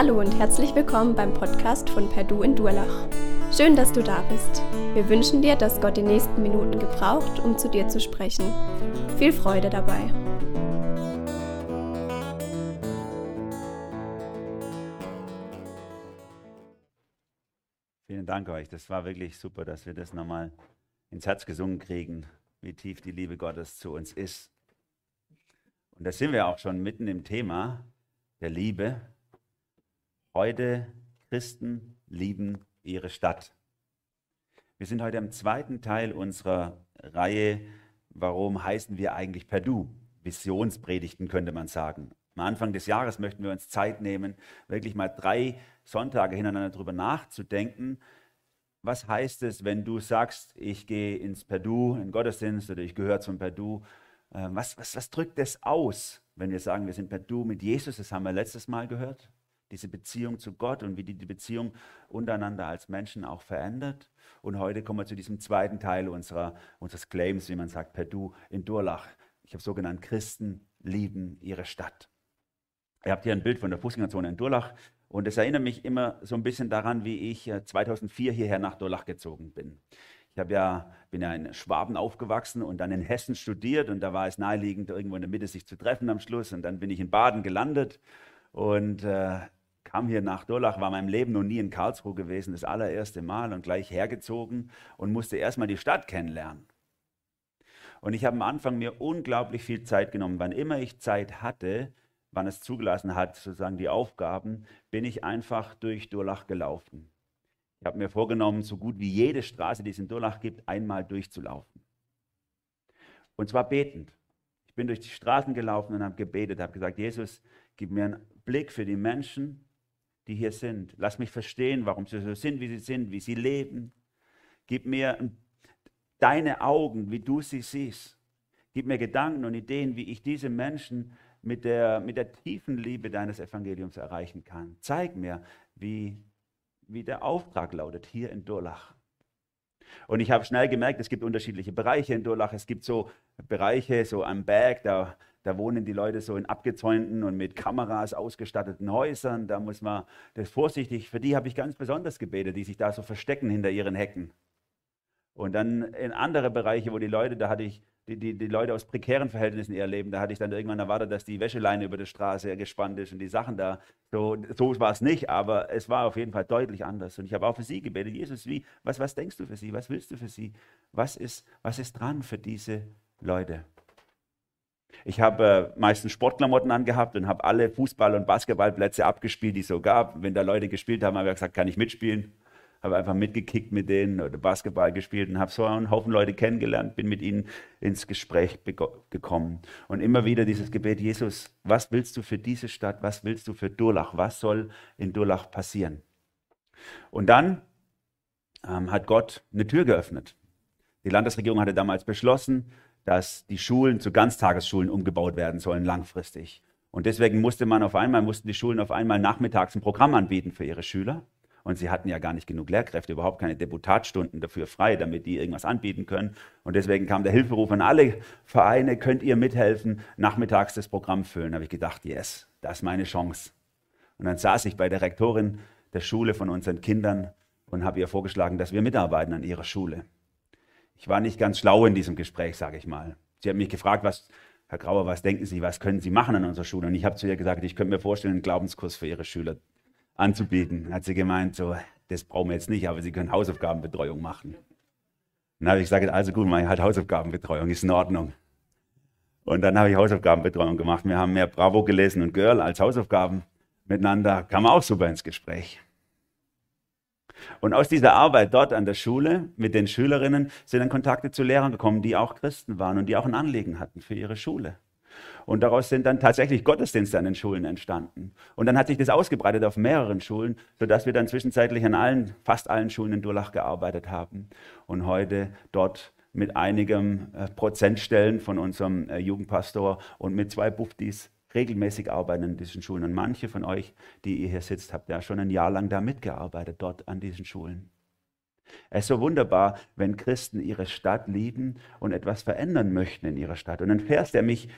Hallo und herzlich willkommen beim Podcast von Perdu in Durlach. Schön, dass du da bist. Wir wünschen dir, dass Gott die nächsten Minuten gebraucht, um zu dir zu sprechen. Viel Freude dabei. Vielen Dank euch. Das war wirklich super, dass wir das nochmal ins Herz gesungen kriegen, wie tief die Liebe Gottes zu uns ist. Und da sind wir auch schon mitten im Thema der Liebe. Heute Christen lieben ihre Stadt. Wir sind heute im zweiten Teil unserer Reihe, warum heißen wir eigentlich Perdu? Visionspredigten könnte man sagen. Am Anfang des Jahres möchten wir uns Zeit nehmen, wirklich mal drei Sonntage hintereinander darüber nachzudenken, was heißt es, wenn du sagst, ich gehe ins Perdu, in Gottesdienst oder ich gehöre zum Perdu. Ähm, was, was, was drückt es aus, wenn wir sagen, wir sind Perdu mit Jesus? Das haben wir letztes Mal gehört diese Beziehung zu Gott und wie die, die Beziehung untereinander als Menschen auch verändert. Und heute kommen wir zu diesem zweiten Teil unserer, unseres Claims, wie man sagt, per Du in Durlach. Ich habe so genannt, Christen lieben ihre Stadt. Ihr habt hier ein Bild von der Fußgängerzone in Durlach und es erinnert mich immer so ein bisschen daran, wie ich 2004 äh, hierher nach Durlach gezogen bin. Ich ja, bin ja in Schwaben aufgewachsen und dann in Hessen studiert und da war es naheliegend, irgendwo in der Mitte sich zu treffen am Schluss. Und dann bin ich in Baden gelandet und äh, kam hier nach Durlach, war in meinem Leben noch nie in Karlsruhe gewesen, das allererste Mal und gleich hergezogen und musste erstmal die Stadt kennenlernen. Und ich habe am Anfang mir unglaublich viel Zeit genommen. Wann immer ich Zeit hatte, wann es zugelassen hat, sozusagen die Aufgaben, bin ich einfach durch Durlach gelaufen. Ich habe mir vorgenommen, so gut wie jede Straße, die es in Durlach gibt, einmal durchzulaufen. Und zwar betend. Ich bin durch die Straßen gelaufen und habe gebetet, habe gesagt, Jesus, gib mir einen Blick für die Menschen, die hier sind. Lass mich verstehen, warum sie so sind, wie sie sind, wie sie leben. Gib mir deine Augen, wie du sie siehst. Gib mir Gedanken und Ideen, wie ich diese Menschen mit der, mit der tiefen Liebe deines Evangeliums erreichen kann. Zeig mir, wie, wie der Auftrag lautet hier in Durlach. Und ich habe schnell gemerkt, es gibt unterschiedliche Bereiche in Durlach. Es gibt so Bereiche, so am Berg, da da wohnen die Leute so in abgezäunten und mit Kameras ausgestatteten Häusern. Da muss man das vorsichtig, für die habe ich ganz besonders gebetet, die sich da so verstecken hinter ihren Hecken. Und dann in andere Bereiche, wo die Leute, da hatte ich die, die, die Leute aus prekären Verhältnissen eher leben, da hatte ich dann irgendwann erwartet, dass die Wäscheleine über der Straße gespannt ist und die Sachen da. So, so war es nicht, aber es war auf jeden Fall deutlich anders. Und ich habe auch für sie gebetet, Jesus, wie, was, was denkst du für sie? Was willst du für sie? Was ist, was ist dran für diese Leute? Ich habe äh, meistens Sportklamotten angehabt und habe alle Fußball- und Basketballplätze abgespielt, die es so gab. Wenn da Leute gespielt haben, habe ich gesagt, kann ich mitspielen? Habe einfach mitgekickt mit denen oder Basketball gespielt und habe so einen Haufen Leute kennengelernt, bin mit ihnen ins Gespräch gekommen. Und immer wieder dieses Gebet, Jesus, was willst du für diese Stadt? Was willst du für Durlach? Was soll in Durlach passieren? Und dann ähm, hat Gott eine Tür geöffnet. Die Landesregierung hatte damals beschlossen, dass die Schulen zu Ganztagesschulen umgebaut werden sollen langfristig. Und deswegen musste man auf einmal, mussten die Schulen auf einmal nachmittags ein Programm anbieten für ihre Schüler. Und sie hatten ja gar nicht genug Lehrkräfte, überhaupt keine Deputatstunden dafür frei, damit die irgendwas anbieten können. Und deswegen kam der Hilferuf an alle Vereine, könnt ihr mithelfen, nachmittags das Programm füllen. Da habe ich gedacht, yes, das ist meine Chance. Und dann saß ich bei der Rektorin der Schule von unseren Kindern und habe ihr vorgeschlagen, dass wir mitarbeiten an ihrer Schule. Ich war nicht ganz schlau in diesem Gespräch, sage ich mal. Sie hat mich gefragt, was, Herr Grauer, was denken Sie, was können Sie machen an unserer Schule? Und ich habe zu ihr gesagt, ich könnte mir vorstellen, einen Glaubenskurs für Ihre Schüler anzubieten. Hat sie gemeint, so, das brauchen wir jetzt nicht, aber Sie können Hausaufgabenbetreuung machen. dann habe ich gesagt, also gut, ich halt Hausaufgabenbetreuung, ist in Ordnung. Und dann habe ich Hausaufgabenbetreuung gemacht. Wir haben mehr Bravo gelesen und Girl als Hausaufgaben miteinander. Kam auch super ins Gespräch. Und aus dieser Arbeit dort an der Schule mit den Schülerinnen sind dann Kontakte zu Lehrern gekommen, die auch Christen waren und die auch ein Anliegen hatten für ihre Schule. Und daraus sind dann tatsächlich Gottesdienste an den Schulen entstanden. Und dann hat sich das ausgebreitet auf mehreren Schulen, sodass wir dann zwischenzeitlich an allen, fast allen Schulen in Durlach gearbeitet haben und heute dort mit einigen äh, Prozentstellen von unserem äh, Jugendpastor und mit zwei Buftis regelmäßig arbeiten in diesen Schulen. Und manche von euch, die ihr hier sitzt, habt ja schon ein Jahr lang da mitgearbeitet, dort an diesen Schulen. Es ist so wunderbar, wenn Christen ihre Stadt lieben und etwas verändern möchten in ihrer Stadt. Und ein Vers, der mich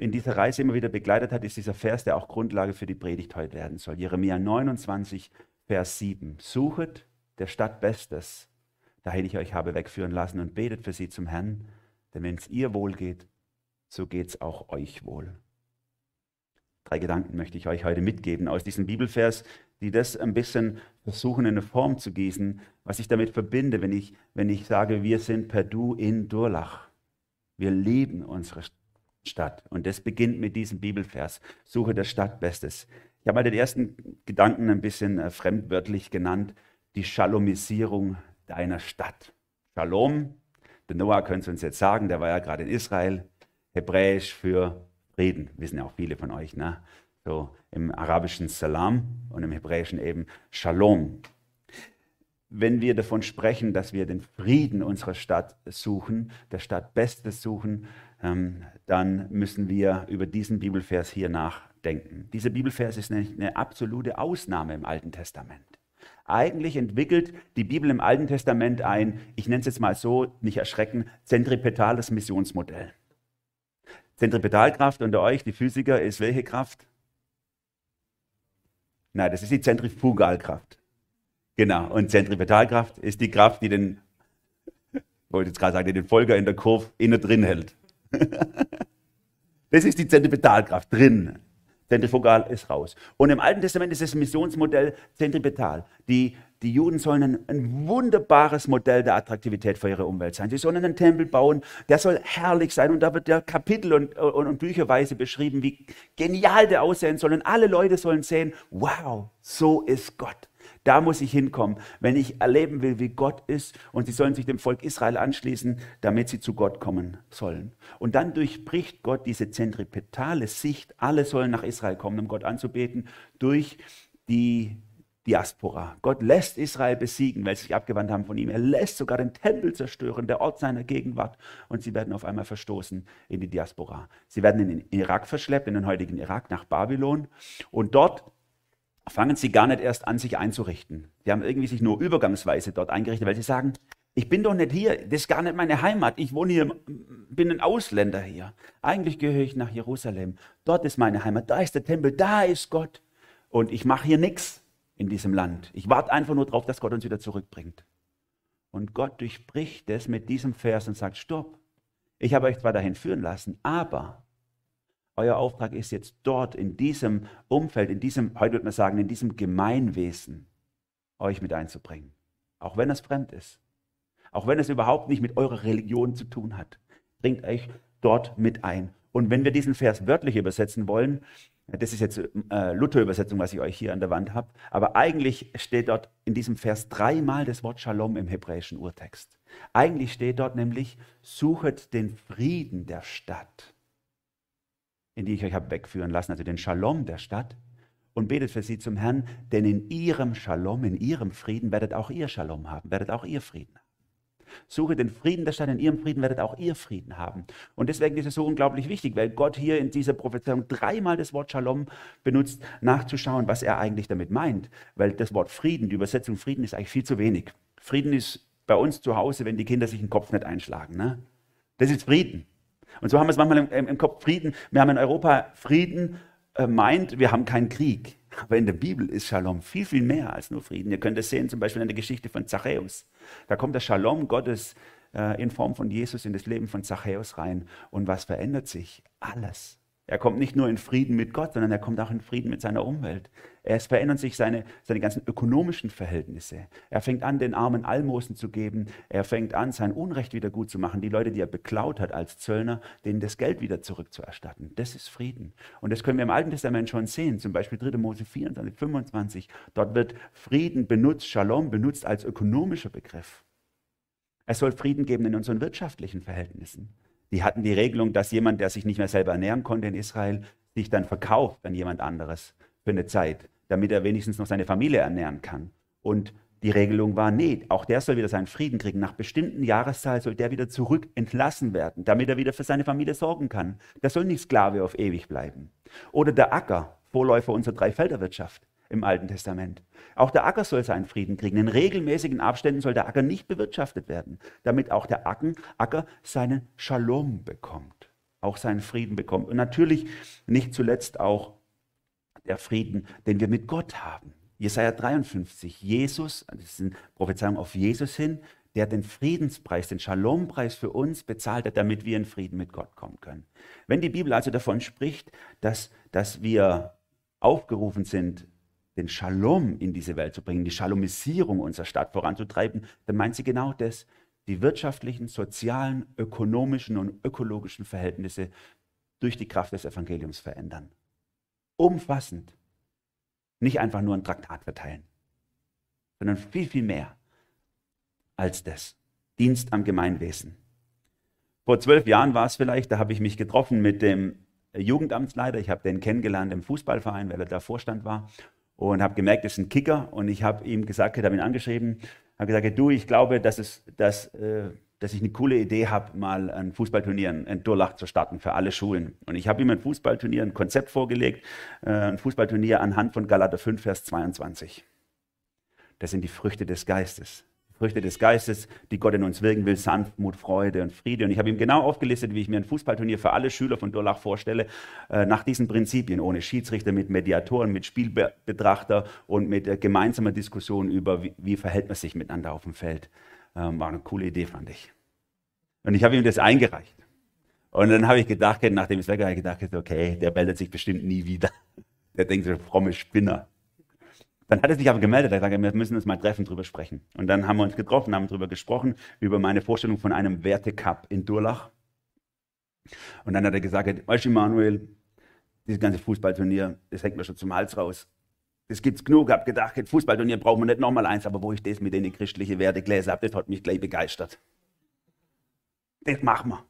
in dieser Reise immer wieder begleitet hat, ist dieser Vers, der auch Grundlage für die Predigt heute werden soll. Jeremia 29, Vers 7. Suchet der Stadt Bestes, dahin ich euch habe wegführen lassen, und betet für sie zum Herrn, denn wenn es ihr wohl geht, so geht es auch euch wohl. Drei Gedanken möchte ich euch heute mitgeben aus diesem Bibelvers, die das ein bisschen versuchen in eine Form zu gießen, was ich damit verbinde, wenn ich, wenn ich sage, wir sind per Du in Durlach. Wir lieben unsere Stadt. Und das beginnt mit diesem Bibelvers. Suche der Stadt Bestes. Ich habe mal den ersten Gedanken ein bisschen äh, fremdwörtlich genannt, die Shalomisierung deiner Stadt. Shalom, der Noah könnte es uns jetzt sagen, der war ja gerade in Israel, hebräisch für Frieden, wissen ja auch viele von euch, ne? So im arabischen Salam und im hebräischen eben Shalom. Wenn wir davon sprechen, dass wir den Frieden unserer Stadt suchen, der Stadt Bestes suchen, dann müssen wir über diesen Bibelvers hier nachdenken. Dieser Bibelvers ist eine, eine absolute Ausnahme im Alten Testament. Eigentlich entwickelt die Bibel im Alten Testament ein, ich nenne es jetzt mal so, nicht erschrecken, zentripetales Missionsmodell. Zentripetalkraft unter euch, die Physiker, ist welche Kraft? Nein, das ist die Zentrifugalkraft. Genau, und Zentripetalkraft ist die Kraft, die den, wollte jetzt gerade sagen, den Folger in der Kurve innen drin hält. das ist die Zentripetalkraft drin. Zentrifugal ist raus. Und im Alten Testament ist das Missionsmodell zentripetal. Die, die Juden sollen ein, ein, wunderbares Modell der Attraktivität für ihre Umwelt sein. Sie sollen einen Tempel bauen, der soll herrlich sein. Und da wird der Kapitel und, und, und Bücherweise beschrieben, wie genial der aussehen soll. Und alle Leute sollen sehen, wow, so ist Gott. Da muss ich hinkommen, wenn ich erleben will, wie Gott ist. Und sie sollen sich dem Volk Israel anschließen, damit sie zu Gott kommen sollen. Und dann durchbricht Gott diese zentripetale Sicht. Alle sollen nach Israel kommen, um Gott anzubeten, durch die Diaspora. Gott lässt Israel besiegen, weil sie sich abgewandt haben von ihm. Er lässt sogar den Tempel zerstören, der Ort seiner Gegenwart. Und sie werden auf einmal verstoßen in die Diaspora. Sie werden in den Irak verschleppt, in den heutigen Irak, nach Babylon. Und dort fangen sie gar nicht erst an, sich einzurichten. Sie haben irgendwie sich nur übergangsweise dort eingerichtet, weil sie sagen, ich bin doch nicht hier, das ist gar nicht meine Heimat, ich wohne hier, bin ein Ausländer hier. Eigentlich gehöre ich nach Jerusalem, dort ist meine Heimat, da ist der Tempel, da ist Gott. Und ich mache hier nichts in diesem Land. Ich warte einfach nur darauf, dass Gott uns wieder zurückbringt. Und Gott durchbricht es mit diesem Vers und sagt, stopp, ich habe euch zwar dahin führen lassen, aber euer Auftrag ist jetzt dort, in diesem Umfeld, in diesem, heute würde man sagen, in diesem Gemeinwesen, euch mit einzubringen. Auch wenn es fremd ist. Auch wenn es überhaupt nicht mit eurer Religion zu tun hat. Bringt euch dort mit ein. Und wenn wir diesen Vers wörtlich übersetzen wollen, das ist jetzt äh, Luther-Übersetzung, was ich euch hier an der Wand habe, aber eigentlich steht dort in diesem Vers dreimal das Wort Shalom im hebräischen Urtext. Eigentlich steht dort nämlich, suchet den Frieden der Stadt in die ich euch habe wegführen lassen, also den Shalom der Stadt, und betet für sie zum Herrn, denn in ihrem Shalom, in ihrem Frieden werdet auch ihr Shalom haben, werdet auch ihr Frieden haben. Suche den Frieden der Stadt, in ihrem Frieden werdet auch ihr Frieden haben. Und deswegen ist es so unglaublich wichtig, weil Gott hier in dieser Prophezeiung dreimal das Wort Shalom benutzt, nachzuschauen, was er eigentlich damit meint. Weil das Wort Frieden, die Übersetzung Frieden ist eigentlich viel zu wenig. Frieden ist bei uns zu Hause, wenn die Kinder sich den Kopf nicht einschlagen. Ne? Das ist Frieden. Und so haben wir es manchmal im, im Kopf Frieden. Wir haben in Europa Frieden, äh, meint, wir haben keinen Krieg. Aber in der Bibel ist Shalom viel, viel mehr als nur Frieden. Ihr könnt es sehen, zum Beispiel in der Geschichte von Zachäus. Da kommt der Shalom Gottes äh, in Form von Jesus in das Leben von Zachäus rein. Und was verändert sich? Alles. Er kommt nicht nur in Frieden mit Gott, sondern er kommt auch in Frieden mit seiner Umwelt. Es verändern sich seine, seine ganzen ökonomischen Verhältnisse. Er fängt an, den Armen Almosen zu geben. Er fängt an, sein Unrecht wieder gut zu machen. Die Leute, die er beklaut hat als Zöllner, denen das Geld wieder zurückzuerstatten. Das ist Frieden. Und das können wir im Alten Testament schon sehen. Zum Beispiel 3. Mose 24, 25. Dort wird Frieden benutzt, Shalom benutzt als ökonomischer Begriff. Es soll Frieden geben in unseren wirtschaftlichen Verhältnissen. Die hatten die Regelung, dass jemand, der sich nicht mehr selber ernähren konnte in Israel, sich dann verkauft an jemand anderes für eine Zeit, damit er wenigstens noch seine Familie ernähren kann. Und die Regelung war, nee, auch der soll wieder seinen Frieden kriegen. Nach bestimmten Jahreszahlen soll der wieder zurück entlassen werden, damit er wieder für seine Familie sorgen kann. Der soll nicht Sklave auf ewig bleiben. Oder der Acker, Vorläufer unserer Dreifelderwirtschaft im Alten Testament. Auch der Acker soll seinen Frieden kriegen. In regelmäßigen Abständen soll der Acker nicht bewirtschaftet werden, damit auch der Acker seinen Shalom bekommt. auch seinen Frieden bekommt. Und natürlich nicht zuletzt auch der Frieden, den wir mit Gott haben. Jesaja 53, Jesus, das ist eine Prophezeiung auf Jesus hin, der den Friedenspreis, den Shalompreis für uns bezahlt hat, damit wir in Frieden mit Gott kommen können. Wenn die Bibel also davon spricht, dass, dass wir aufgerufen sind, den Shalom in diese Welt zu bringen, die Shalomisierung unserer Stadt voranzutreiben, dann meint sie genau das, die wirtschaftlichen, sozialen, ökonomischen und ökologischen Verhältnisse durch die Kraft des Evangeliums verändern. Umfassend. Nicht einfach nur ein Traktat verteilen, sondern viel, viel mehr als das. Dienst am Gemeinwesen. Vor zwölf Jahren war es vielleicht, da habe ich mich getroffen mit dem Jugendamtsleiter. Ich habe den kennengelernt im Fußballverein, weil er da Vorstand war. Und habe gemerkt, das ist ein Kicker. Und ich habe ihm gesagt, ich habe ihn angeschrieben, habe gesagt, du, ich glaube, dass, es, dass, äh, dass ich eine coole Idee habe, mal ein Fußballturnier in Durlach zu starten für alle Schulen. Und ich habe ihm ein Fußballturnier, ein Konzept vorgelegt, äh, ein Fußballturnier anhand von Galater 5, Vers 22. Das sind die Früchte des Geistes. Früchte des Geistes, die Gott in uns wirken will, Sanftmut, Freude und Friede. Und ich habe ihm genau aufgelistet, wie ich mir ein Fußballturnier für alle Schüler von Durlach vorstelle, äh, nach diesen Prinzipien, ohne Schiedsrichter, mit Mediatoren, mit Spielbetrachter und mit äh, gemeinsamer Diskussion über, wie, wie, verhält man sich miteinander auf dem Feld. Ähm, war eine coole Idee, fand ich. Und ich habe ihm das eingereicht. Und dann habe ich gedacht, nachdem ich es weg habe, gedacht, okay, der meldet sich bestimmt nie wieder. Der denkt so, fromme Spinner. Dann hat er sich aber gemeldet, er sagte, wir müssen uns mal treffen, drüber sprechen. Und dann haben wir uns getroffen, haben drüber gesprochen, über meine Vorstellung von einem Wertecup in Durlach. Und dann hat er gesagt, weißt du, Manuel, dieses ganze Fußballturnier, das hängt mir schon zum Hals raus. Das gibt's genug, hab gedacht, Fußballturnier brauchen wir nicht nochmal eins, aber wo ich das mit den christlichen Werte gelesen habe, das hat mich gleich begeistert. Das machen wir.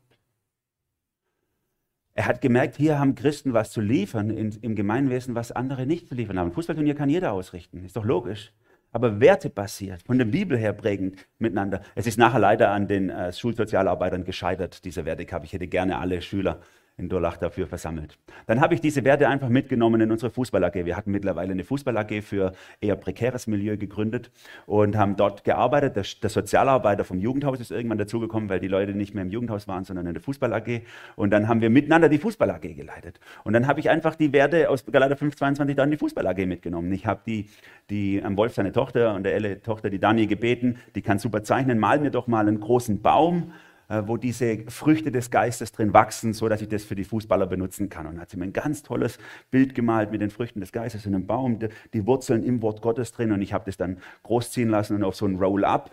Er hat gemerkt, hier haben Christen was zu liefern in, im Gemeinwesen, was andere nicht zu liefern haben. Ein Fußballturnier kann jeder ausrichten, ist doch logisch. Aber wertebasiert, von der Bibel her prägend miteinander. Es ist nachher leider an den äh, Schulsozialarbeitern gescheitert, dieser Wertecup. Ich hätte gerne alle Schüler in Durlach dafür versammelt. Dann habe ich diese Werte einfach mitgenommen in unsere Fußball AG. Wir hatten mittlerweile eine Fußball AG für eher prekäres Milieu gegründet und haben dort gearbeitet. Der, der Sozialarbeiter vom Jugendhaus ist irgendwann dazugekommen, weil die Leute nicht mehr im Jugendhaus waren, sondern in der Fußball AG. Und dann haben wir miteinander die Fußball AG geleitet. Und dann habe ich einfach die Werte aus Galater 522 dann in die Fußball AG mitgenommen. Ich habe die, die am Wolf seine Tochter und der Elle Tochter, die Dani gebeten, die kann super zeichnen, mal mir doch mal einen großen Baum wo diese Früchte des Geistes drin wachsen, so dass ich das für die Fußballer benutzen kann. Und hat sie mir ein ganz tolles Bild gemalt mit den Früchten des Geistes in einem Baum, die Wurzeln im Wort Gottes drin. Und ich habe das dann großziehen lassen und auf so ein Roll-up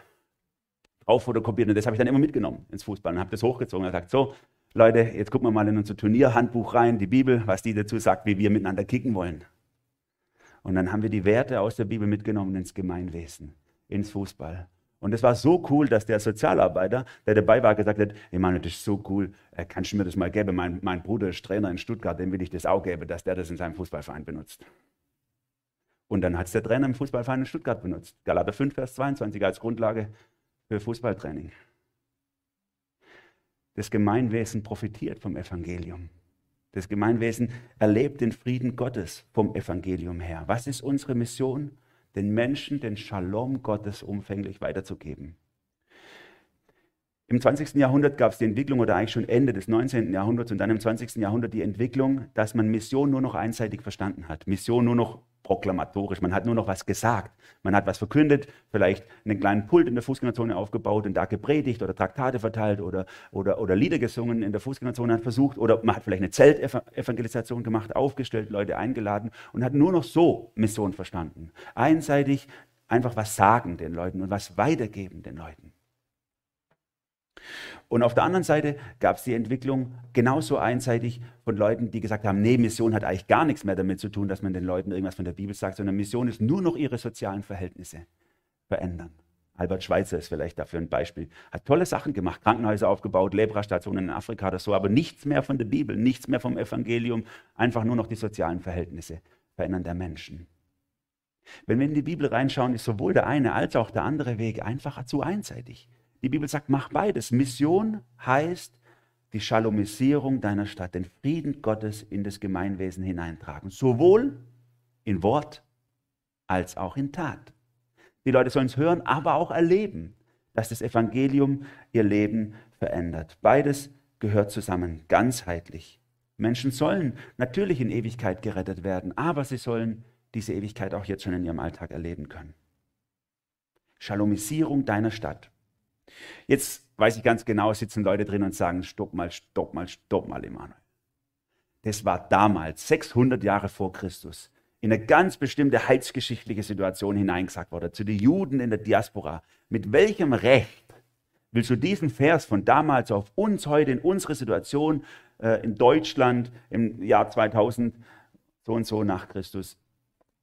drauf fotokopiert. Und das habe ich dann immer mitgenommen ins Fußball und habe das hochgezogen und gesagt, so, Leute, jetzt gucken wir mal in unser Turnierhandbuch rein, die Bibel, was die dazu sagt, wie wir miteinander kicken wollen. Und dann haben wir die Werte aus der Bibel mitgenommen ins Gemeinwesen, ins Fußball. Und es war so cool, dass der Sozialarbeiter, der dabei war, gesagt hat, ich meine, das ist so cool, äh, kannst du mir das mal geben? Mein, mein Bruder ist Trainer in Stuttgart, dem will ich das auch geben, dass der das in seinem Fußballverein benutzt. Und dann hat es der Trainer im Fußballverein in Stuttgart benutzt. Galater 5, Vers 22 als Grundlage für Fußballtraining. Das Gemeinwesen profitiert vom Evangelium. Das Gemeinwesen erlebt den Frieden Gottes vom Evangelium her. Was ist unsere Mission? Den Menschen den Shalom Gottes umfänglich weiterzugeben. Im 20. Jahrhundert gab es die Entwicklung, oder eigentlich schon Ende des 19. Jahrhunderts und dann im 20. Jahrhundert die Entwicklung, dass man Mission nur noch einseitig verstanden hat. Mission nur noch proklamatorisch. Man hat nur noch was gesagt. Man hat was verkündet, vielleicht einen kleinen Pult in der Fußgängerzone aufgebaut und da gepredigt oder Traktate verteilt oder, oder, oder Lieder gesungen in der Fußgängerzone hat versucht. Oder man hat vielleicht eine Zeltevangelisation gemacht, aufgestellt, Leute eingeladen und hat nur noch so Mission verstanden. Einseitig einfach was sagen den Leuten und was weitergeben den Leuten. Und auf der anderen Seite gab es die Entwicklung genauso einseitig von Leuten, die gesagt haben, nee, Mission hat eigentlich gar nichts mehr damit zu tun, dass man den Leuten irgendwas von der Bibel sagt, sondern Mission ist nur noch ihre sozialen Verhältnisse verändern. Albert Schweitzer ist vielleicht dafür ein Beispiel. Hat tolle Sachen gemacht, Krankenhäuser aufgebaut, Lebrastationen in Afrika oder so, aber nichts mehr von der Bibel, nichts mehr vom Evangelium, einfach nur noch die sozialen Verhältnisse verändern der Menschen. Wenn wir in die Bibel reinschauen, ist sowohl der eine als auch der andere Weg einfach zu einseitig. Die Bibel sagt, mach beides. Mission heißt die Shalomisierung deiner Stadt, den Frieden Gottes in das Gemeinwesen hineintragen. Sowohl in Wort als auch in Tat. Die Leute sollen es hören, aber auch erleben, dass das Evangelium ihr Leben verändert. Beides gehört zusammen, ganzheitlich. Menschen sollen natürlich in Ewigkeit gerettet werden, aber sie sollen diese Ewigkeit auch jetzt schon in ihrem Alltag erleben können. Shalomisierung deiner Stadt. Jetzt weiß ich ganz genau, sitzen Leute drin und sagen, stopp mal, stopp mal, stopp mal, Emanuel. Das war damals, 600 Jahre vor Christus, in eine ganz bestimmte heilsgeschichtliche Situation hineingesagt worden, zu den Juden in der Diaspora. Mit welchem Recht willst du diesen Vers von damals auf uns heute, in unsere Situation äh, in Deutschland im Jahr 2000, so und so nach Christus,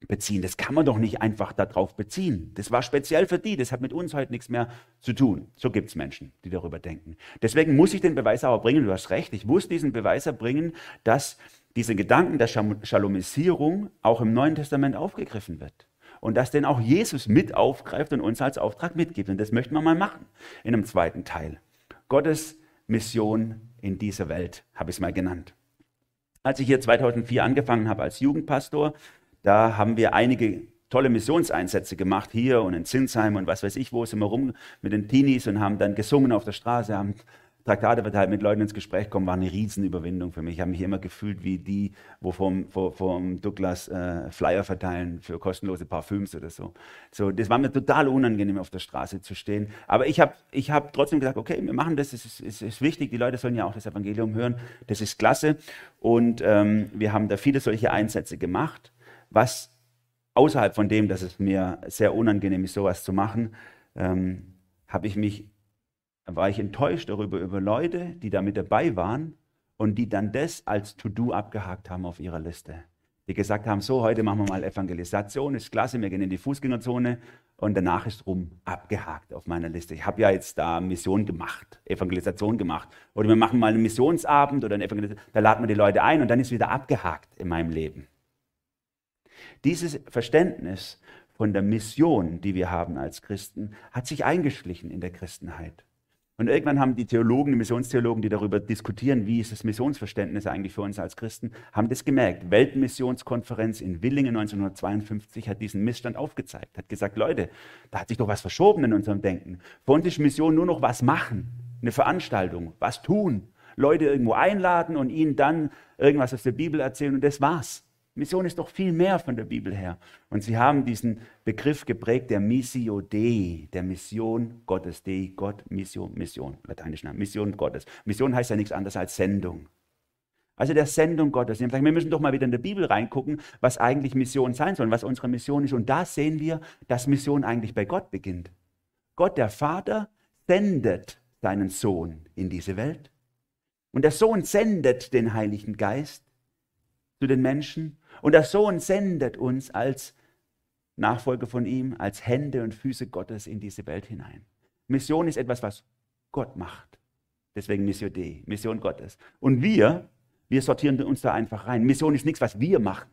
beziehen. Das kann man doch nicht einfach darauf beziehen. Das war speziell für die, das hat mit uns heute nichts mehr zu tun. So gibt es Menschen, die darüber denken. Deswegen muss ich den Beweis aber bringen, du hast recht, ich muss diesen Beweis erbringen, dass diese Gedanken der Shalomisierung auch im Neuen Testament aufgegriffen wird. Und dass den auch Jesus mit aufgreift und uns als Auftrag mitgibt. Und das möchten wir mal machen in einem zweiten Teil. Gottes Mission in dieser Welt, habe ich es mal genannt. Als ich hier 2004 angefangen habe als Jugendpastor, da haben wir einige tolle Missionseinsätze gemacht, hier und in Zinsheim und was weiß ich, wo sind wir rum mit den Teenies und haben dann gesungen auf der Straße, haben Traktate verteilt, mit Leuten ins Gespräch kommen, war eine Riesenüberwindung für mich. Ich habe mich immer gefühlt wie die, wo vom, vom, vom Douglas äh, Flyer verteilen für kostenlose Parfüms oder so. so. Das war mir total unangenehm, auf der Straße zu stehen. Aber ich habe ich hab trotzdem gesagt, okay, wir machen das, es ist, ist, ist, wichtig, die Leute sollen ja auch das Evangelium hören, das ist klasse. Und ähm, wir haben da viele solche Einsätze gemacht was außerhalb von dem, dass es mir sehr unangenehm ist, sowas zu machen, ähm, habe ich mich, war ich enttäuscht darüber, über Leute, die da mit dabei waren und die dann das als To-Do abgehakt haben auf ihrer Liste. Die gesagt haben, so, heute machen wir mal Evangelisation, ist klasse, wir gehen in die Fußgängerzone und danach ist rum, abgehakt auf meiner Liste. Ich habe ja jetzt da Mission gemacht, Evangelisation gemacht. Oder wir machen mal einen Missionsabend oder eine Evangelisation, da laden wir die Leute ein und dann ist wieder abgehakt in meinem Leben. Dieses Verständnis von der Mission, die wir haben als Christen, hat sich eingeschlichen in der Christenheit. Und irgendwann haben die Theologen, die Missionstheologen, die darüber diskutieren, wie ist das Missionsverständnis eigentlich für uns als Christen, haben das gemerkt. Weltmissionskonferenz in Willingen 1952 hat diesen Missstand aufgezeigt, hat gesagt, Leute, da hat sich doch was verschoben in unserem Denken. Für uns ist Mission nur noch was machen, eine Veranstaltung, was tun, Leute irgendwo einladen und ihnen dann irgendwas aus der Bibel erzählen und das war's. Mission ist doch viel mehr von der Bibel her. Und sie haben diesen Begriff geprägt der Missio Dei, der Mission Gottes. Dei, Gott, Mission, Mission, lateinisch, Mission Gottes. Mission heißt ja nichts anderes als Sendung. Also der Sendung Gottes. Wir müssen doch mal wieder in der Bibel reingucken, was eigentlich Mission sein soll, was unsere Mission ist. Und da sehen wir, dass Mission eigentlich bei Gott beginnt. Gott, der Vater, sendet seinen Sohn in diese Welt. Und der Sohn sendet den Heiligen Geist zu den Menschen und der Sohn sendet uns als Nachfolger von ihm, als Hände und Füße Gottes in diese Welt hinein. Mission ist etwas, was Gott macht. Deswegen Mission Dei, Mission Gottes. Und wir, wir sortieren uns da einfach rein. Mission ist nichts, was wir machen,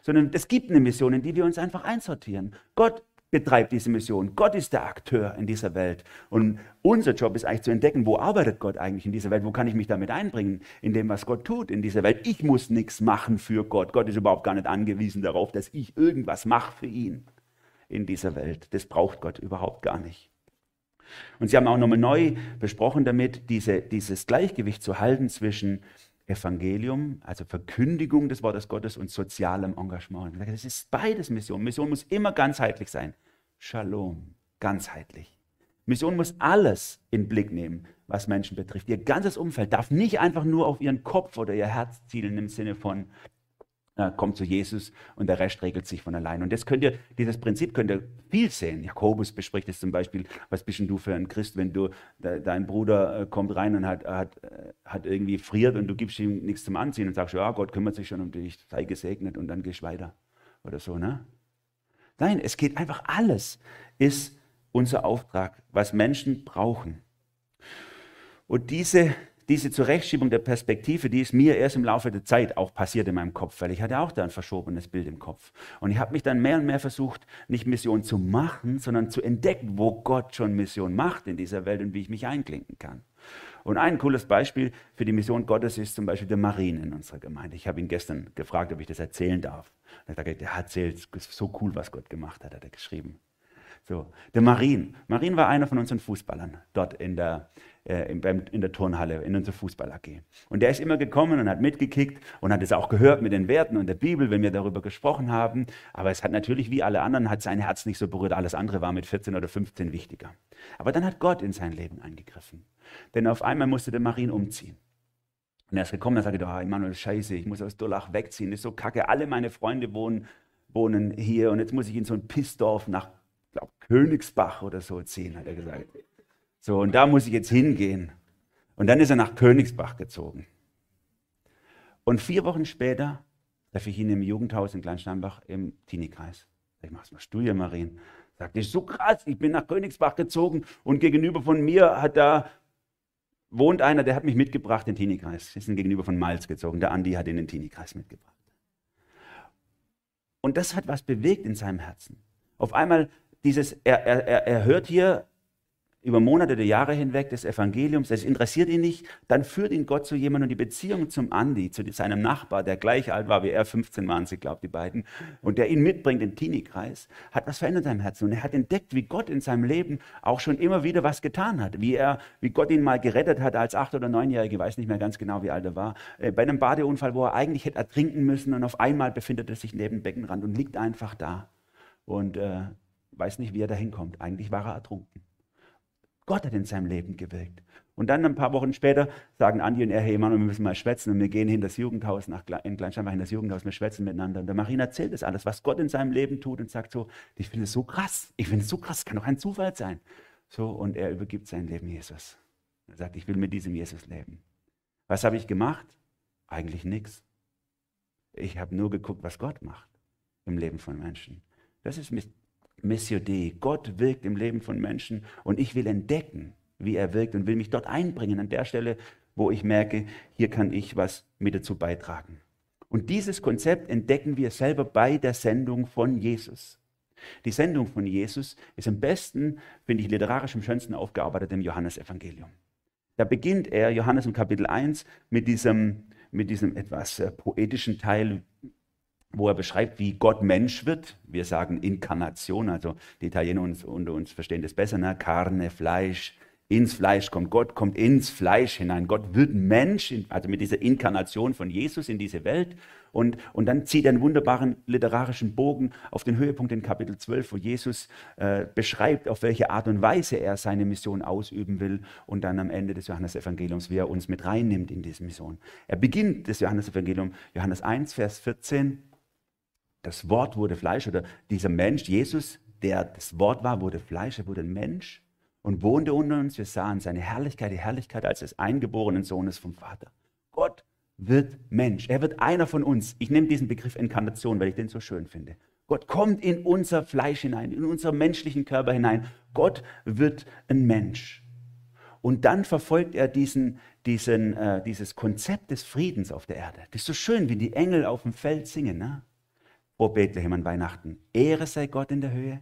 sondern es gibt eine Mission, in die wir uns einfach einsortieren. Gott betreibt diese Mission. Gott ist der Akteur in dieser Welt. Und unser Job ist eigentlich zu entdecken, wo arbeitet Gott eigentlich in dieser Welt? Wo kann ich mich damit einbringen, in dem, was Gott tut in dieser Welt? Ich muss nichts machen für Gott. Gott ist überhaupt gar nicht angewiesen darauf, dass ich irgendwas mache für ihn in dieser Welt. Das braucht Gott überhaupt gar nicht. Und sie haben auch nochmal neu besprochen damit, diese, dieses Gleichgewicht zu halten zwischen Evangelium, also Verkündigung des Wortes Gottes und sozialem Engagement. Das ist beides Mission. Mission muss immer ganzheitlich sein. Shalom, ganzheitlich. Mission muss alles in Blick nehmen, was Menschen betrifft. Ihr ganzes Umfeld darf nicht einfach nur auf ihren Kopf oder ihr Herz zielen im Sinne von, äh, kommt zu Jesus und der Rest regelt sich von allein. Und das könnt ihr, dieses Prinzip könnt ihr viel sehen. Jakobus bespricht es zum Beispiel, was bist denn du für ein Christ, wenn du, de, dein Bruder äh, kommt rein und hat, hat, äh, hat irgendwie friert und du gibst ihm nichts zum Anziehen und sagst, ja, Gott kümmert sich schon um dich, sei gesegnet und dann gehst weiter. Oder so, ne? Nein, es geht einfach alles, ist unser Auftrag, was Menschen brauchen. Und diese diese Zurechtschiebung der Perspektive, die ist mir erst im Laufe der Zeit auch passiert in meinem Kopf, weil ich hatte auch da ein verschobenes Bild im Kopf. Und ich habe mich dann mehr und mehr versucht, nicht Mission zu machen, sondern zu entdecken, wo Gott schon Mission macht in dieser Welt und wie ich mich einklinken kann. Und ein cooles Beispiel für die Mission Gottes ist zum Beispiel der Marien in unserer Gemeinde. Ich habe ihn gestern gefragt, ob ich das erzählen darf. Er hat gesagt, er erzählt, so cool, was Gott gemacht hat, hat er geschrieben. So, der Marin. Marin war einer von unseren Fußballern dort in der, in, in der Turnhalle, in unserer Fußball-AG. Und der ist immer gekommen und hat mitgekickt und hat es auch gehört mit den Werten und der Bibel, wenn wir darüber gesprochen haben. Aber es hat natürlich, wie alle anderen, hat sein Herz nicht so berührt. Alles andere war mit 14 oder 15 wichtiger. Aber dann hat Gott in sein Leben eingegriffen. Denn auf einmal musste der Marin umziehen. Und er ist gekommen, er sagte, oh, Emanuel, scheiße, ich muss aus Durlach wegziehen, das ist so kacke. Alle meine Freunde wohnen, wohnen hier und jetzt muss ich in so ein Pissdorf nach glaub, Königsbach oder so ziehen, hat er gesagt. So, und da muss ich jetzt hingehen. Und dann ist er nach Königsbach gezogen. Und vier Wochen später treffe ich ihn im Jugendhaus in Kleinsteinbach im Teenie-Kreis. Ich mache mal Studie, Marien. Sagt, das ist so krass, ich bin nach Königsbach gezogen und gegenüber von mir hat da wohnt einer, der hat mich mitgebracht in den Teenie-Kreis. Sind gegenüber von Malz gezogen. Der Andi hat ihn in den Teenie-Kreis mitgebracht. Und das hat was bewegt in seinem Herzen. Auf einmal dieses, er, er, er hört hier über Monate oder Jahre hinweg des Evangeliums, es interessiert ihn nicht, dann führt ihn Gott zu jemandem und die Beziehung zum Andi, zu seinem Nachbar, der gleich alt war wie er, 15 waren sie, glaube die beiden, und der ihn mitbringt in den Teenie-Kreis, hat was verändert in seinem Herzen. Und er hat entdeckt, wie Gott in seinem Leben auch schon immer wieder was getan hat, wie, er, wie Gott ihn mal gerettet hat als acht- oder neunjähriger, weiß nicht mehr ganz genau, wie alt er war, äh, bei einem Badeunfall, wo er eigentlich hätte ertrinken müssen und auf einmal befindet er sich neben dem Beckenrand und liegt einfach da und äh, weiß nicht, wie er da hinkommt. Eigentlich war er ertrunken. Gott hat in seinem Leben gewirkt. Und dann ein paar Wochen später sagen Andi und er, hey Mann, wir müssen mal schwätzen. Und wir gehen hin das Jugendhaus, nach, in Kleinsteinbach in das Jugendhaus, wir schwätzen miteinander. Und der Marin erzählt das alles, was Gott in seinem Leben tut und sagt so, ich finde es so krass, ich finde es so krass, kann doch ein Zufall sein. So, und er übergibt sein Leben Jesus. Er sagt, ich will mit diesem Jesus leben. Was habe ich gemacht? Eigentlich nichts. Ich habe nur geguckt, was Gott macht im Leben von Menschen. Das ist Missio Dei. Gott wirkt im Leben von Menschen und ich will entdecken, wie er wirkt und will mich dort einbringen, an der Stelle, wo ich merke, hier kann ich was mit dazu beitragen. Und dieses Konzept entdecken wir selber bei der Sendung von Jesus. Die Sendung von Jesus ist am besten, finde ich, literarisch am schönsten aufgearbeitet im Johannesevangelium. Da beginnt er, Johannes im Kapitel 1, mit diesem, mit diesem etwas äh, poetischen Teil, wo er beschreibt, wie Gott Mensch wird. Wir sagen Inkarnation, also die Italiener uns, unter uns verstehen das besser, ne? Carne, Fleisch, ins Fleisch kommt Gott, kommt ins Fleisch hinein. Gott wird Mensch, also mit dieser Inkarnation von Jesus in diese Welt. Und, und dann zieht er einen wunderbaren literarischen Bogen auf den Höhepunkt in Kapitel 12, wo Jesus äh, beschreibt, auf welche Art und Weise er seine Mission ausüben will. Und dann am Ende des Johannesevangeliums, wie er uns mit reinnimmt in diese Mission. Er beginnt das Johannesevangelium, Johannes 1, Vers 14 das Wort wurde Fleisch oder dieser Mensch, Jesus, der das Wort war, wurde Fleisch, er wurde ein Mensch und wohnte unter uns. Wir sahen seine Herrlichkeit, die Herrlichkeit als des eingeborenen Sohnes vom Vater. Gott wird Mensch. Er wird einer von uns. Ich nehme diesen Begriff Inkarnation, weil ich den so schön finde. Gott kommt in unser Fleisch hinein, in unseren menschlichen Körper hinein. Gott wird ein Mensch. Und dann verfolgt er diesen, diesen, äh, dieses Konzept des Friedens auf der Erde. Das ist so schön, wie die Engel auf dem Feld singen. Ne? O Bethlehem an Weihnachten, Ehre sei Gott in der Höhe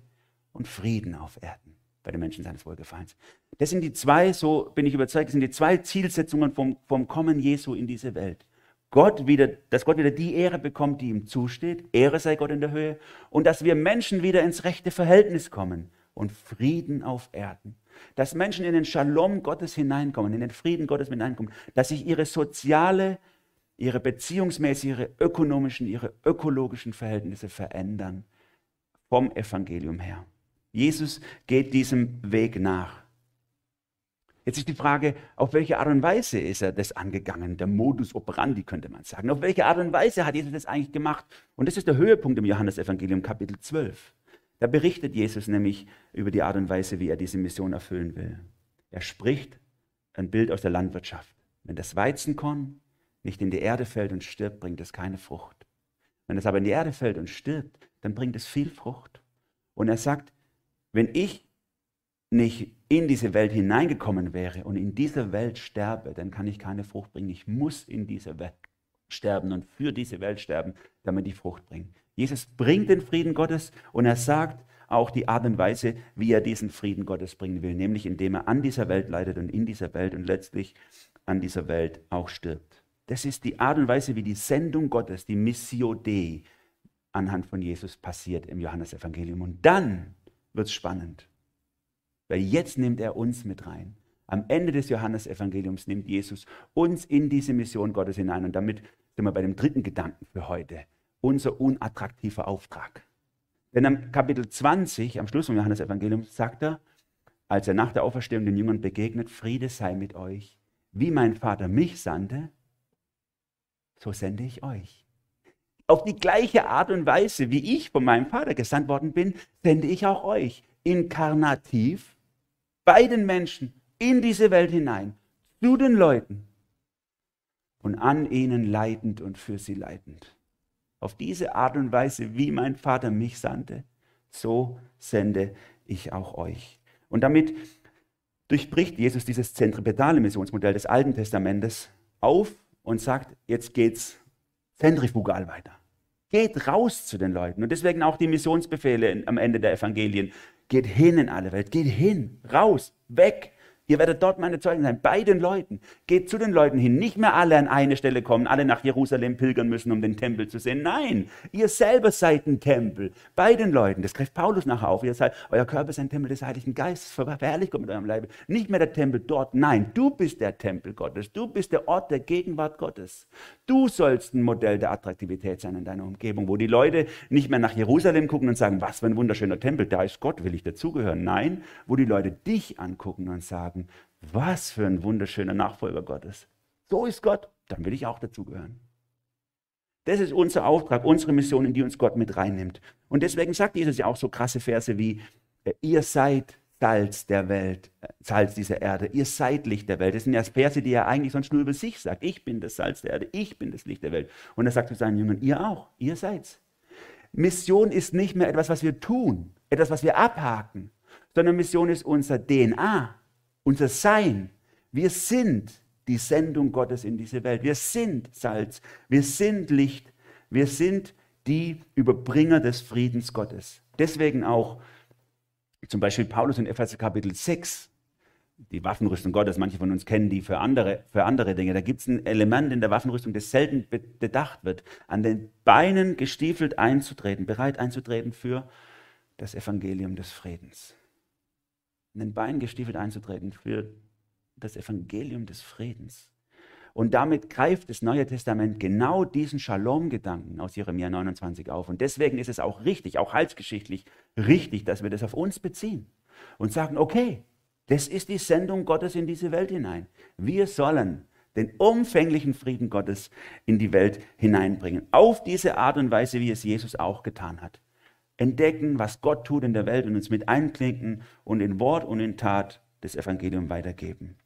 und Frieden auf Erden bei den Menschen seines Wohlgefallens. Das sind die zwei, so bin ich überzeugt, das sind die zwei Zielsetzungen vom, vom Kommen Jesu in diese Welt. Gott wieder, dass Gott wieder die Ehre bekommt, die ihm zusteht. Ehre sei Gott in der Höhe. Und dass wir Menschen wieder ins rechte Verhältnis kommen und Frieden auf Erden. Dass Menschen in den Shalom Gottes hineinkommen, in den Frieden Gottes hineinkommen. Dass sich ihre soziale ihre beziehungsmäßig, ihre ökonomischen, ihre ökologischen Verhältnisse verändern vom Evangelium her. Jesus geht diesem Weg nach. Jetzt ist die Frage, auf welche Art und Weise ist er das angegangen? Der Modus operandi könnte man sagen. Auf welche Art und Weise hat Jesus das eigentlich gemacht? Und das ist der Höhepunkt im Johannesevangelium Kapitel 12. Da berichtet Jesus nämlich über die Art und Weise, wie er diese Mission erfüllen will. Er spricht ein Bild aus der Landwirtschaft. Wenn das Weizenkorn nicht in die Erde fällt und stirbt, bringt es keine Frucht. Wenn es aber in die Erde fällt und stirbt, dann bringt es viel Frucht. Und er sagt, wenn ich nicht in diese Welt hineingekommen wäre und in dieser Welt sterbe, dann kann ich keine Frucht bringen. Ich muss in dieser Welt sterben und für diese Welt sterben, damit ich Frucht bringe. Jesus bringt den Frieden Gottes und er sagt auch die Art und Weise, wie er diesen Frieden Gottes bringen will, nämlich indem er an dieser Welt leidet und in dieser Welt und letztlich an dieser Welt auch stirbt. Das ist die Art und Weise, wie die Sendung Gottes, die Missio Dei, anhand von Jesus passiert im Johannesevangelium. Und dann wird es spannend. Weil jetzt nimmt er uns mit rein. Am Ende des Johannesevangeliums nimmt Jesus uns in diese Mission Gottes hinein. Und damit sind wir bei dem dritten Gedanken für heute. Unser unattraktiver Auftrag. Denn am Kapitel 20, am Schluss vom Johannesevangelium, sagt er, als er nach der Auferstehung den Jüngern begegnet, Friede sei mit euch. Wie mein Vater mich sandte, so sende ich euch. Auf die gleiche Art und Weise, wie ich von meinem Vater gesandt worden bin, sende ich auch euch inkarnativ bei den Menschen in diese Welt hinein, zu den Leuten und an ihnen leidend und für sie leidend. Auf diese Art und Weise, wie mein Vater mich sandte, so sende ich auch euch. Und damit durchbricht Jesus dieses zentripetale Missionsmodell des Alten Testamentes auf und sagt, jetzt geht's zentrifugal weiter. Geht raus zu den Leuten. Und deswegen auch die Missionsbefehle am Ende der Evangelien. Geht hin in alle Welt. Geht hin, raus, weg. Ihr werdet dort meine Zeugen sein, bei den Leuten. Geht zu den Leuten hin. Nicht mehr alle an eine Stelle kommen, alle nach Jerusalem pilgern müssen, um den Tempel zu sehen. Nein, ihr selber seid ein Tempel, bei den Leuten. Das greift Paulus nachher auf. Ihr seid, euer Körper ist ein Tempel des Heiligen Geistes, verherrlicht mit eurem Leibe. Nicht mehr der Tempel dort. Nein, du bist der Tempel Gottes. Du bist der Ort der Gegenwart Gottes. Du sollst ein Modell der Attraktivität sein in deiner Umgebung, wo die Leute nicht mehr nach Jerusalem gucken und sagen, was für ein wunderschöner Tempel, da ist Gott, will ich dazugehören. Nein, wo die Leute dich angucken und sagen, sagen, was für ein wunderschöner Nachfolger Gottes. So ist Gott, dann will ich auch dazugehören. Das ist unser Auftrag, unsere Mission, in die uns Gott mit reinnimmt. Und deswegen sagt Jesus ja auch so krasse Verse wie, äh, ihr seid Salz der Welt, äh, Salz dieser Erde, ihr seid Licht der Welt. Das sind ja Verse, die er eigentlich sonst nur über sich sagt. Ich bin das Salz der Erde, ich bin das Licht der Welt. Und er sagt zu seinen Jüngern, ihr auch, ihr seid's. Mission ist nicht mehr etwas, was wir tun, etwas, was wir abhaken, sondern Mission ist unser DNA unser Sein. Wir sind die Sendung Gottes in diese Welt. Wir sind Salz. Wir sind Licht. Wir sind die Überbringer des Friedens Gottes. Deswegen auch zum Beispiel Paulus in Epheser Kapitel 6, die Waffenrüstung Gottes, manche von uns kennen die für andere, für andere Dinge. Da gibt es ein Element in der Waffenrüstung, das selten bedacht wird, an den Beinen gestiefelt einzutreten, bereit einzutreten für das Evangelium des Friedens in den Beinen gestiefelt einzutreten für das Evangelium des Friedens. Und damit greift das Neue Testament genau diesen Shalom-Gedanken aus Jeremia 29 auf. Und deswegen ist es auch richtig, auch heilsgeschichtlich richtig, dass wir das auf uns beziehen und sagen, okay, das ist die Sendung Gottes in diese Welt hinein. Wir sollen den umfänglichen Frieden Gottes in die Welt hineinbringen. Auf diese Art und Weise, wie es Jesus auch getan hat entdecken, was Gott tut in der Welt und uns mit einklinken und in Wort und in Tat das Evangelium weitergeben.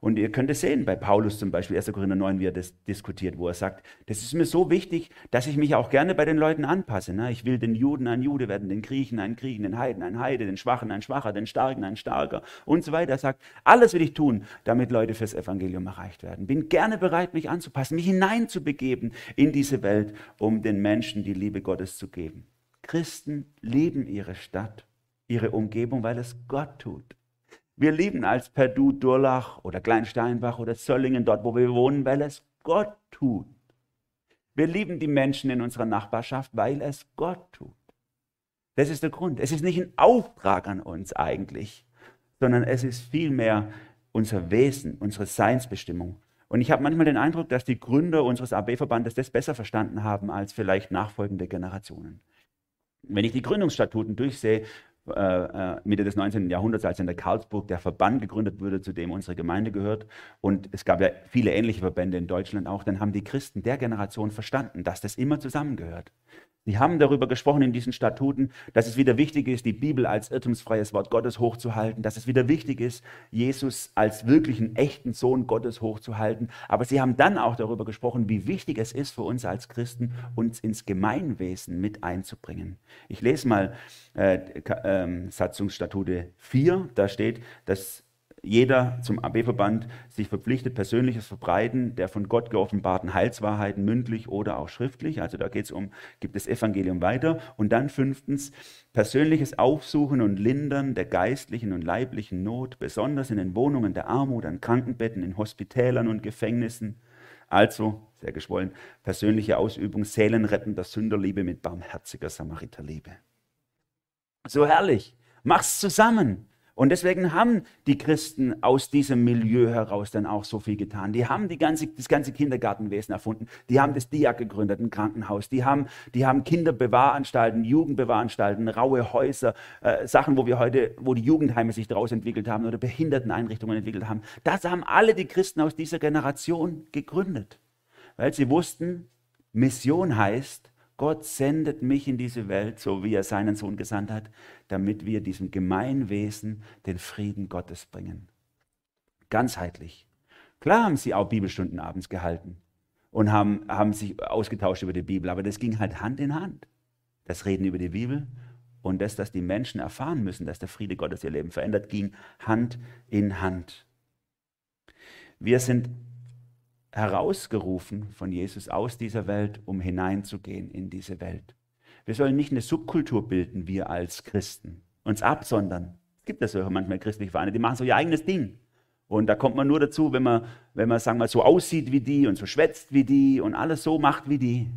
Und ihr könnt es sehen bei Paulus zum Beispiel, 1. Korinther 9, wie er das diskutiert, wo er sagt, das ist mir so wichtig, dass ich mich auch gerne bei den Leuten anpasse. Ne? Ich will den Juden ein Jude werden, den Griechen ein Griechen, den Heiden ein Heide, den Schwachen ein Schwacher, den Starken ein Starker und so weiter. Er sagt, alles will ich tun, damit Leute fürs Evangelium erreicht werden. Bin gerne bereit, mich anzupassen, mich hineinzubegeben in diese Welt, um den Menschen die Liebe Gottes zu geben. Christen lieben ihre Stadt, ihre Umgebung, weil es Gott tut. Wir lieben als Perdu, Durlach oder Kleinsteinbach oder Zöllingen dort, wo wir wohnen, weil es Gott tut. Wir lieben die Menschen in unserer Nachbarschaft, weil es Gott tut. Das ist der Grund. Es ist nicht ein Auftrag an uns eigentlich, sondern es ist vielmehr unser Wesen, unsere Seinsbestimmung. Und ich habe manchmal den Eindruck, dass die Gründer unseres AB-Verbandes das besser verstanden haben als vielleicht nachfolgende Generationen. Wenn ich die Gründungsstatuten durchsehe, äh, äh Mitte des 19. Jahrhunderts, als in der Karlsburg der Verband gegründet wurde, zu dem unsere Gemeinde gehört, und es gab ja viele ähnliche Verbände in Deutschland auch, dann haben die Christen der Generation verstanden, dass das immer zusammengehört. Sie haben darüber gesprochen in diesen Statuten, dass es wieder wichtig ist, die Bibel als irrtumsfreies Wort Gottes hochzuhalten, dass es wieder wichtig ist, Jesus als wirklichen, echten Sohn Gottes hochzuhalten. Aber sie haben dann auch darüber gesprochen, wie wichtig es ist für uns als Christen, uns ins Gemeinwesen mit einzubringen. Ich lese mal äh, äh, Satzungsstatute 4, da steht, dass jeder zum AB-Verband sich verpflichtet, persönliches Verbreiten der von Gott geoffenbarten Heilswahrheiten mündlich oder auch schriftlich. Also da geht es um, gibt das Evangelium weiter. Und dann fünftens, persönliches Aufsuchen und Lindern der geistlichen und leiblichen Not, besonders in den Wohnungen der Armut, an Krankenbetten, in Hospitälern und Gefängnissen. Also, sehr geschwollen, persönliche Ausübung, Seelenrettender Sünderliebe mit barmherziger Samariterliebe. So herrlich. Mach's zusammen. Und deswegen haben die Christen aus diesem Milieu heraus dann auch so viel getan. Die haben die ganze, das ganze Kindergartenwesen erfunden. Die haben das DIAK gegründet, ein Krankenhaus. Die haben, die haben Kinderbewahranstalten, Jugendbewahranstalten, raue Häuser, äh, Sachen, wo wir heute, wo die Jugendheime sich daraus entwickelt haben oder Behinderteneinrichtungen entwickelt haben. Das haben alle die Christen aus dieser Generation gegründet. Weil sie wussten, Mission heißt, Gott sendet mich in diese Welt, so wie er seinen Sohn gesandt hat, damit wir diesem Gemeinwesen den Frieden Gottes bringen. Ganzheitlich. Klar haben sie auch Bibelstunden abends gehalten und haben, haben sich ausgetauscht über die Bibel, aber das ging halt Hand in Hand. Das Reden über die Bibel und das, dass die Menschen erfahren müssen, dass der Friede Gottes ihr Leben verändert, ging Hand in Hand. Wir sind herausgerufen von Jesus aus dieser Welt, um hineinzugehen in diese Welt. Wir sollen nicht eine Subkultur bilden, wir als Christen, uns absondern. Es gibt ja so manchmal christliche Vereine, die machen so ihr eigenes Ding. Und da kommt man nur dazu, wenn man, wenn man sagen wir, so aussieht wie die und so schwätzt wie die und alles so macht wie die.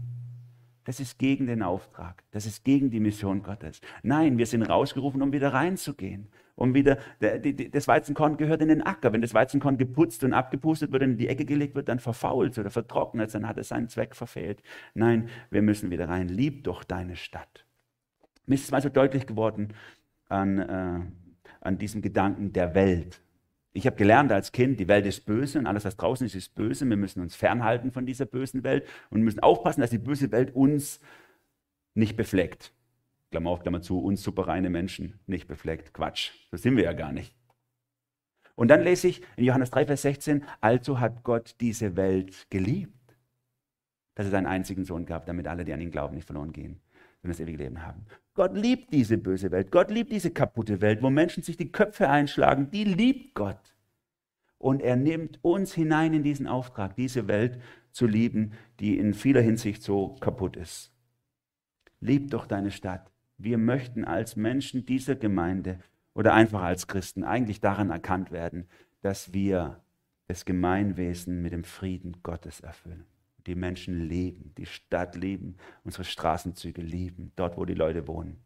Das ist gegen den Auftrag. Das ist gegen die Mission Gottes. Nein, wir sind rausgerufen, um wieder reinzugehen. Um wieder, das Weizenkorn gehört in den Acker. Wenn das Weizenkorn geputzt und abgepustet wird und in die Ecke gelegt wird, dann verfault oder vertrocknet, dann hat es seinen Zweck verfehlt. Nein, wir müssen wieder rein. Lieb doch deine Stadt. Mir ist es mal so deutlich geworden an, äh, an diesem Gedanken der Welt. Ich habe gelernt als Kind, die Welt ist böse und alles, was draußen ist, ist böse. Wir müssen uns fernhalten von dieser bösen Welt und müssen aufpassen, dass die böse Welt uns nicht befleckt. Klammer auf, Klammer zu, uns superreine Menschen nicht befleckt. Quatsch, so sind wir ja gar nicht. Und dann lese ich in Johannes 3, Vers 16, also hat Gott diese Welt geliebt, dass er seinen einzigen Sohn gab, damit alle, die an ihn glauben, nicht verloren gehen, sondern das ewige Leben haben. Gott liebt diese böse Welt. Gott liebt diese kaputte Welt, wo Menschen sich die Köpfe einschlagen. Die liebt Gott. Und er nimmt uns hinein in diesen Auftrag, diese Welt zu lieben, die in vieler Hinsicht so kaputt ist. Lieb doch deine Stadt. Wir möchten als Menschen dieser Gemeinde oder einfach als Christen eigentlich daran erkannt werden, dass wir das Gemeinwesen mit dem Frieden Gottes erfüllen die Menschen lieben, die Stadt lieben, unsere Straßenzüge lieben, dort, wo die Leute wohnen.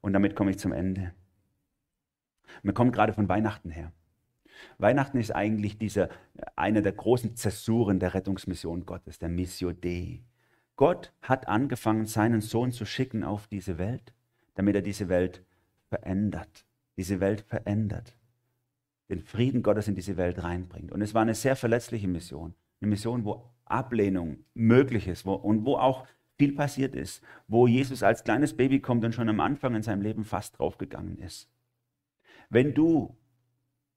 Und damit komme ich zum Ende. Wir kommen gerade von Weihnachten her. Weihnachten ist eigentlich dieser, eine der großen Zäsuren der Rettungsmission Gottes, der Missio Dei. Gott hat angefangen, seinen Sohn zu schicken auf diese Welt, damit er diese Welt verändert. Diese Welt verändert. Den Frieden Gottes in diese Welt reinbringt. Und es war eine sehr verletzliche Mission. Eine Mission, wo Ablehnung möglich ist wo, und wo auch viel passiert ist, wo Jesus als kleines Baby kommt und schon am Anfang in seinem Leben fast draufgegangen ist. Wenn du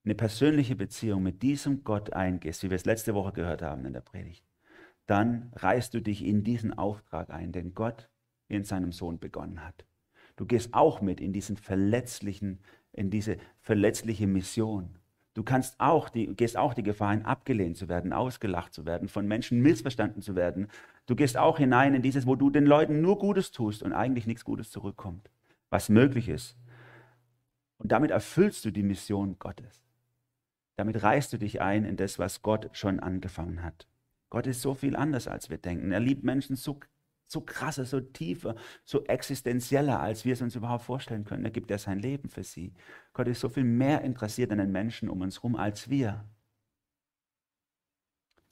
eine persönliche Beziehung mit diesem Gott eingehst, wie wir es letzte Woche gehört haben in der Predigt, dann reißt du dich in diesen Auftrag ein, den Gott in seinem Sohn begonnen hat. Du gehst auch mit in diesen verletzlichen, in diese verletzliche Mission. Du kannst auch die, gehst auch die Gefahr hin, abgelehnt zu werden, ausgelacht zu werden, von Menschen missverstanden zu werden. Du gehst auch hinein in dieses, wo du den Leuten nur Gutes tust und eigentlich nichts Gutes zurückkommt, was möglich ist. Und damit erfüllst du die Mission Gottes. Damit reißt du dich ein in das, was Gott schon angefangen hat. Gott ist so viel anders, als wir denken. Er liebt Menschen so so krasser, so tiefer, so existenzieller, als wir es uns überhaupt vorstellen können. Er gibt er sein Leben für sie. Gott ist so viel mehr interessiert an den Menschen um uns herum als wir.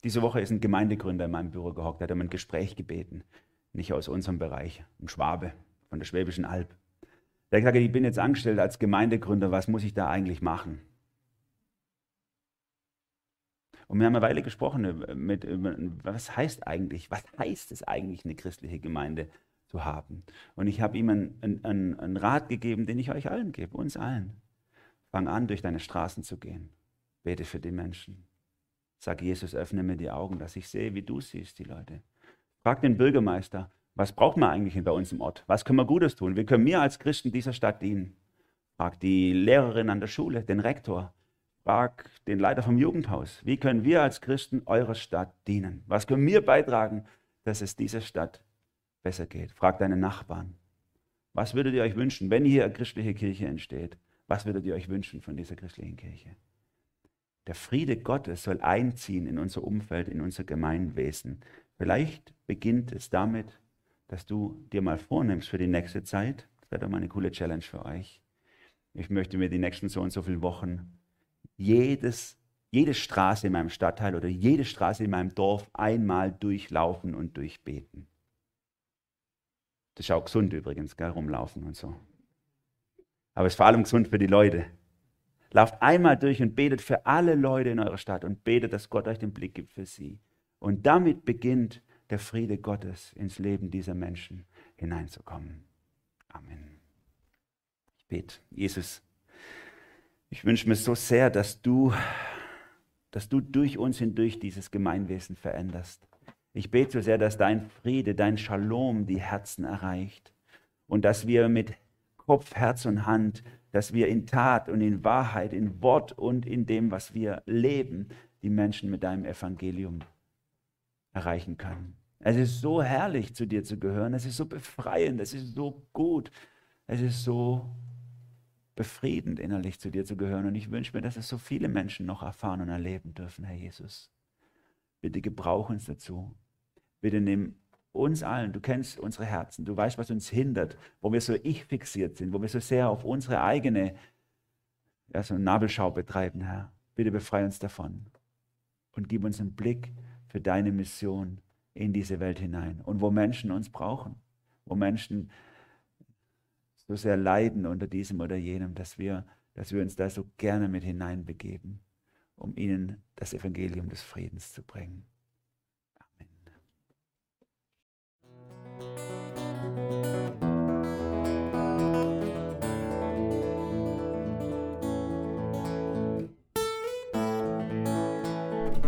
Diese Woche ist ein Gemeindegründer in meinem Büro gehockt, hat um ein Gespräch gebeten. Nicht aus unserem Bereich, ein Schwabe von der Schwäbischen Alb. Der hat gesagt, ich bin jetzt angestellt als Gemeindegründer, was muss ich da eigentlich machen? Und wir haben eine Weile gesprochen mit, was heißt eigentlich, was heißt es eigentlich, eine christliche Gemeinde zu haben? Und ich habe ihm einen, einen, einen Rat gegeben, den ich euch allen gebe, uns allen. Fang an, durch deine Straßen zu gehen. Bete für die Menschen. Sag Jesus, öffne mir die Augen, dass ich sehe, wie du siehst, die Leute. Frag den Bürgermeister, was braucht man eigentlich bei uns im Ort? Was können wir Gutes tun? Wie können wir als Christen dieser Stadt dienen? Frag die Lehrerin an der Schule, den Rektor. Frag den Leiter vom Jugendhaus, wie können wir als Christen eurer Stadt dienen? Was können wir beitragen, dass es dieser Stadt besser geht? Frag deine Nachbarn. Was würdet ihr euch wünschen, wenn hier eine christliche Kirche entsteht? Was würdet ihr euch wünschen von dieser christlichen Kirche? Der Friede Gottes soll einziehen in unser Umfeld, in unser Gemeinwesen. Vielleicht beginnt es damit, dass du dir mal vornimmst für die nächste Zeit, das wäre doch mal eine coole Challenge für euch, Ich möchte mir die nächsten so und so viele Wochen jedes, jede Straße in meinem Stadtteil oder jede Straße in meinem Dorf einmal durchlaufen und durchbeten. Das ist auch gesund übrigens, gell, rumlaufen und so. Aber es ist vor allem gesund für die Leute. Lauft einmal durch und betet für alle Leute in eurer Stadt und betet, dass Gott euch den Blick gibt für sie. Und damit beginnt der Friede Gottes ins Leben dieser Menschen hineinzukommen. Amen. Ich bete, Jesus, ich wünsche mir so sehr, dass du, dass du durch uns hindurch dieses Gemeinwesen veränderst. Ich bete so sehr, dass dein Friede, dein Shalom die Herzen erreicht und dass wir mit Kopf, Herz und Hand, dass wir in Tat und in Wahrheit, in Wort und in dem, was wir leben, die Menschen mit deinem Evangelium erreichen können. Es ist so herrlich, zu dir zu gehören. Es ist so befreiend. Es ist so gut. Es ist so befriedend, innerlich zu dir zu gehören. Und ich wünsche mir, dass es so viele Menschen noch erfahren und erleben dürfen, Herr Jesus. Bitte gebrauch uns dazu. Bitte nimm uns allen, du kennst unsere Herzen, du weißt, was uns hindert, wo wir so ich fixiert sind, wo wir so sehr auf unsere eigene ja, so Nabelschau betreiben, Herr. Bitte befreie uns davon und gib uns einen Blick für deine Mission in diese Welt hinein. Und wo Menschen uns brauchen, wo Menschen so sehr leiden unter diesem oder jenem, dass wir, dass wir uns da so gerne mit hineinbegeben, um ihnen das Evangelium des Friedens zu bringen.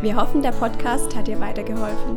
Wir hoffen, der Podcast hat dir weitergeholfen.